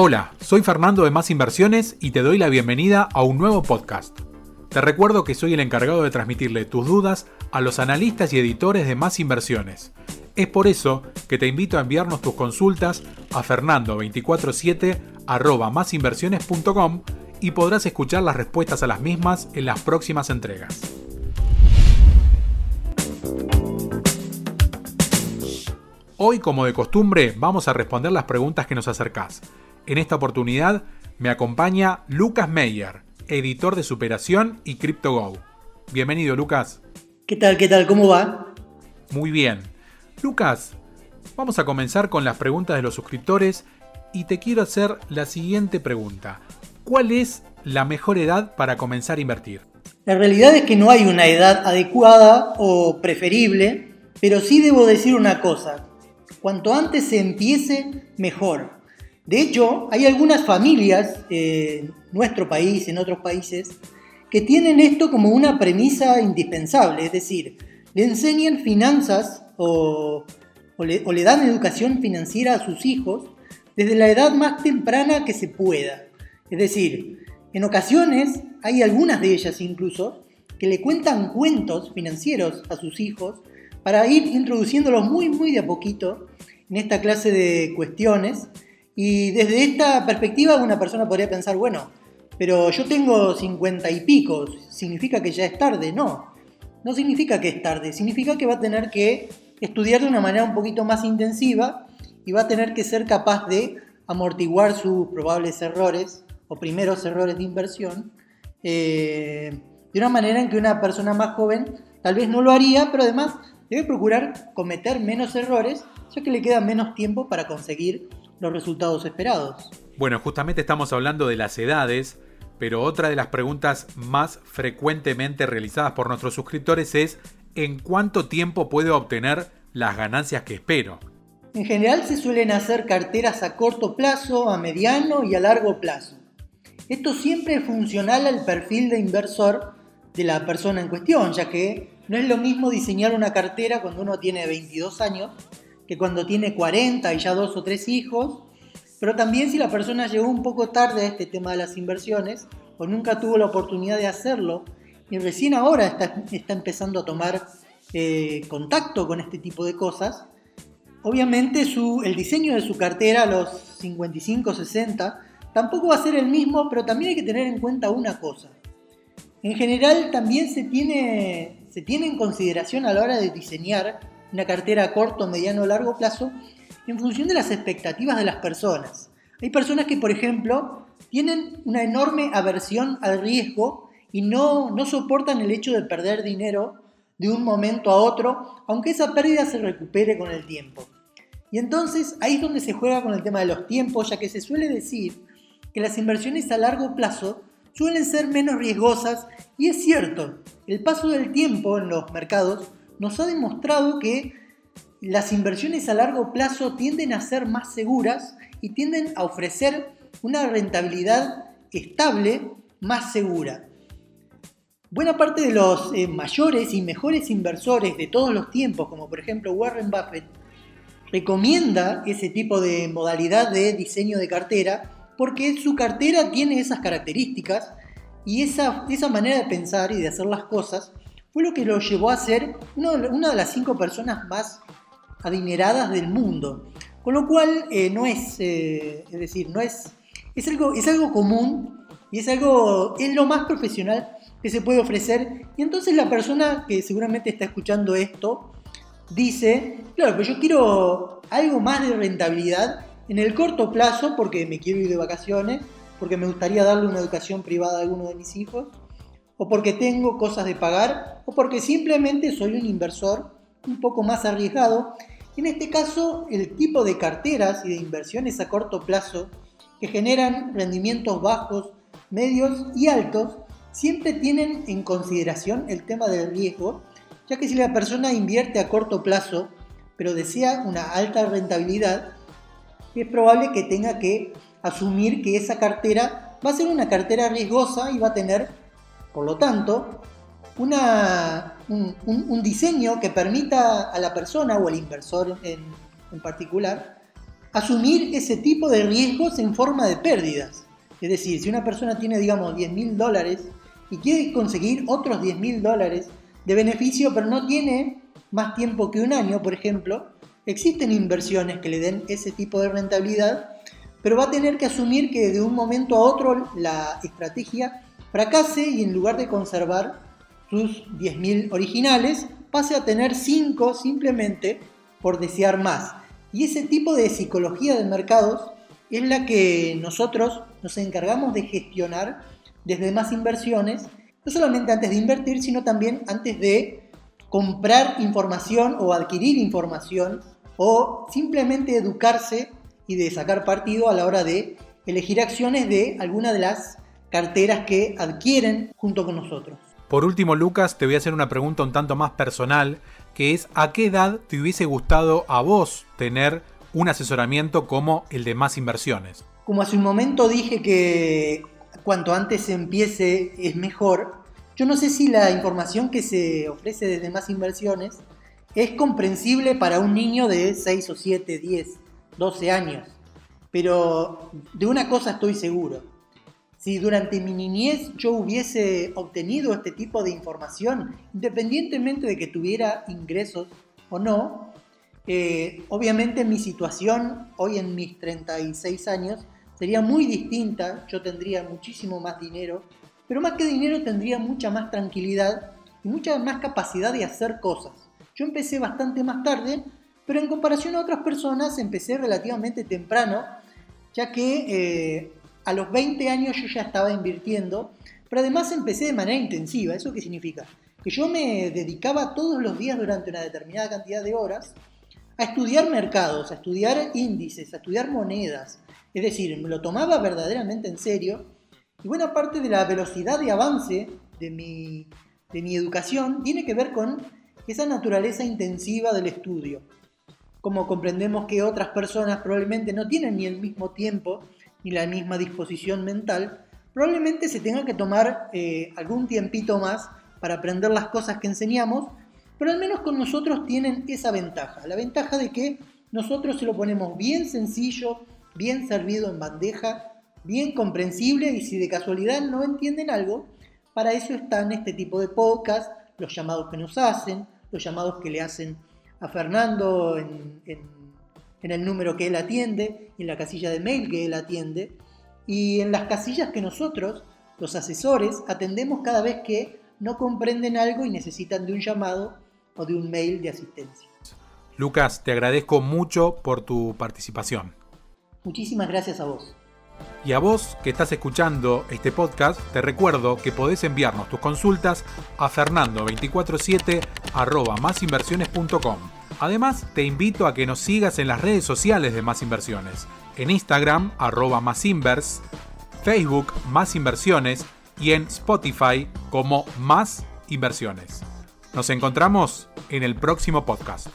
Hola, soy Fernando de Más Inversiones y te doy la bienvenida a un nuevo podcast. Te recuerdo que soy el encargado de transmitirle tus dudas a los analistas y editores de Más Inversiones. Es por eso que te invito a enviarnos tus consultas a fernando247 y podrás escuchar las respuestas a las mismas en las próximas entregas. Hoy, como de costumbre, vamos a responder las preguntas que nos acercás. En esta oportunidad me acompaña Lucas Meyer, editor de Superación y CryptoGo. Bienvenido, Lucas. ¿Qué tal? ¿Qué tal? ¿Cómo va? Muy bien. Lucas, vamos a comenzar con las preguntas de los suscriptores y te quiero hacer la siguiente pregunta. ¿Cuál es la mejor edad para comenzar a invertir? La realidad es que no hay una edad adecuada o preferible, pero sí debo decir una cosa. Cuanto antes se empiece, mejor. De hecho, hay algunas familias en nuestro país, en otros países, que tienen esto como una premisa indispensable, es decir, le enseñan finanzas o, le, o, le, dan educación financiera a sus hijos desde la edad más temprana que se pueda. Es decir, en ocasiones hay algunas de ellas incluso que le cuentan cuentos financieros a sus hijos para ir introduciéndolos muy muy de a poquito en esta clase de cuestiones y desde esta perspectiva una persona podría pensar, bueno, pero yo tengo 50 y pico, ¿significa que ya es tarde? No, no significa que es tarde, significa que va a tener que estudiar de una manera un poquito más intensiva y va a tener que ser capaz de amortiguar sus probables errores o primeros errores de inversión eh, de una manera en que una persona más joven tal vez no lo haría, pero además debe procurar cometer menos errores, ya que le queda menos tiempo para conseguir los resultados esperados. Bueno, justamente estamos hablando de las edades, pero otra de las preguntas más frecuentemente realizadas por nuestros suscriptores es ¿en cuánto tiempo puedo obtener las ganancias que espero? En general se suelen hacer carteras a corto plazo, a mediano y a largo plazo. Esto siempre es funcional al perfil de inversor de la persona en cuestión, ya que no es lo mismo diseñar una cartera cuando uno tiene 22 años que cuando tiene 40 y ya dos o tres hijos, pero también si la persona llegó un poco tarde a este tema de las inversiones o nunca tuvo la oportunidad de hacerlo y recién ahora está, está empezando a tomar eh, contacto con este tipo de cosas, obviamente su, el diseño de su cartera a los 55, 60 tampoco va a ser el mismo, pero también hay que tener en cuenta una cosa. En general también se tiene, se tiene en consideración a la hora de diseñar una cartera a corto, mediano o largo plazo en función de las expectativas de las personas. Hay personas que, por ejemplo, tienen una enorme aversión al riesgo y no, no soportan el hecho de perder dinero de un momento a otro, aunque esa pérdida se recupere con el tiempo. Y entonces ahí es donde se juega con el tema de los tiempos, ya que se suele decir que las inversiones a largo plazo suelen ser menos riesgosas y es cierto, el paso del tiempo en los mercados nos ha demostrado que las inversiones a largo plazo tienden a ser más seguras y tienden a ofrecer una rentabilidad estable más segura. Buena parte de los eh, mayores y mejores inversores de todos los tiempos, como por ejemplo Warren Buffett, recomienda ese tipo de modalidad de diseño de cartera porque su cartera tiene esas características y esa, esa manera de pensar y de hacer las cosas fue lo que lo llevó a ser una de las cinco personas más adineradas del mundo. Con lo cual eh, no es, eh, es decir, no es, es algo, es algo común y es algo, es lo más profesional que se puede ofrecer. Y entonces la persona que seguramente está escuchando esto dice, claro, pero yo quiero algo más de rentabilidad en el corto plazo porque me quiero ir de vacaciones, porque me gustaría darle una educación privada a alguno de mis hijos o porque tengo cosas de pagar, o porque simplemente soy un inversor un poco más arriesgado. En este caso, el tipo de carteras y de inversiones a corto plazo que generan rendimientos bajos, medios y altos, siempre tienen en consideración el tema del riesgo, ya que si la persona invierte a corto plazo, pero desea una alta rentabilidad, es probable que tenga que asumir que esa cartera va a ser una cartera riesgosa y va a tener por lo tanto, un, diseño que permita a la persona o al inversor en, particular asumir ese tipo de riesgos en forma de pérdidas. Es decir, si una persona tiene, digamos, 10 mil dólares y quiere conseguir otros 10 mil dólares de beneficio, pero no tiene más tiempo que un año, por ejemplo, existen inversiones que le den ese tipo de rentabilidad, pero va a tener que asumir que de un momento a otro la estrategia fracase y en lugar de conservar sus 10.000 originales, pase a tener 5 simplemente por desear más. Y ese tipo de psicología de mercados es la que nosotros nos encargamos de gestionar desde más inversiones, no solamente antes de invertir, sino también antes de comprar información o adquirir información o simplemente educarse y de sacar partido a la hora de elegir acciones de alguna de las carteras que adquieren junto con nosotros. Por último, Lucas, te voy a hacer una pregunta un tanto más personal, que es ¿a qué edad te hubiese gustado a vos tener un asesoramiento como el de más inversiones? Como hace un momento dije que cuanto antes se empiece es mejor, yo no sé si la información que se ofrece desde más inversiones es comprensible para un niño de 6 o 7, 10, 12 años, pero de una cosa estoy seguro si durante mi niñez yo hubiese obtenido este tipo de información, independientemente de que tuviera ingresos o no, eh, obviamente mi situación hoy en mis 36 años sería muy distinta, yo tendría muchísimo más dinero, pero más que dinero tendría mucha más tranquilidad y mucha más capacidad de hacer cosas. Yo empecé bastante más tarde, pero en comparación a otras personas empecé relativamente temprano, ya que eh, a los 20 años yo ya estaba invirtiendo, pero además empecé de manera intensiva. ¿Eso qué significa? Que yo me dedicaba todos los días durante una determinada cantidad de horas a estudiar mercados, a estudiar índices, a estudiar monedas. Es decir, me lo tomaba verdaderamente en serio. Y buena parte de la velocidad de avance de mi, de mi educación tiene que ver con esa naturaleza intensiva del estudio. Como comprendemos que otras personas probablemente no tienen ni el mismo tiempo ni la misma disposición mental, probablemente se tenga que tomar eh, algún tiempito más para aprender las cosas que enseñamos, pero al menos con nosotros tienen esa ventaja, la ventaja de que nosotros se lo ponemos bien sencillo, bien servido en bandeja, bien comprensible y si de casualidad no entienden algo, para eso están este tipo de podcast, los llamados que nos hacen, los llamados que le hacen a Fernando el número que él atiende, en la casilla de mail que él atiende y en las casillas que nosotros, los asesores, atendemos cada vez que no comprenden algo y necesitan de un llamado o de un mail de asistencia. Lucas, te agradezco mucho por tu participación. Muchísimas gracias a vos. Y a vos que estás escuchando este podcast, te recuerdo que podés enviarnos tus consultas a fernando247 Además, te invito a que nos sigas en las redes sociales de Más Inversiones. En Instagram, arroba Más Invers, Facebook, Más Inversiones y en Spotify como Más Inversiones. Nos encontramos en el próximo podcast.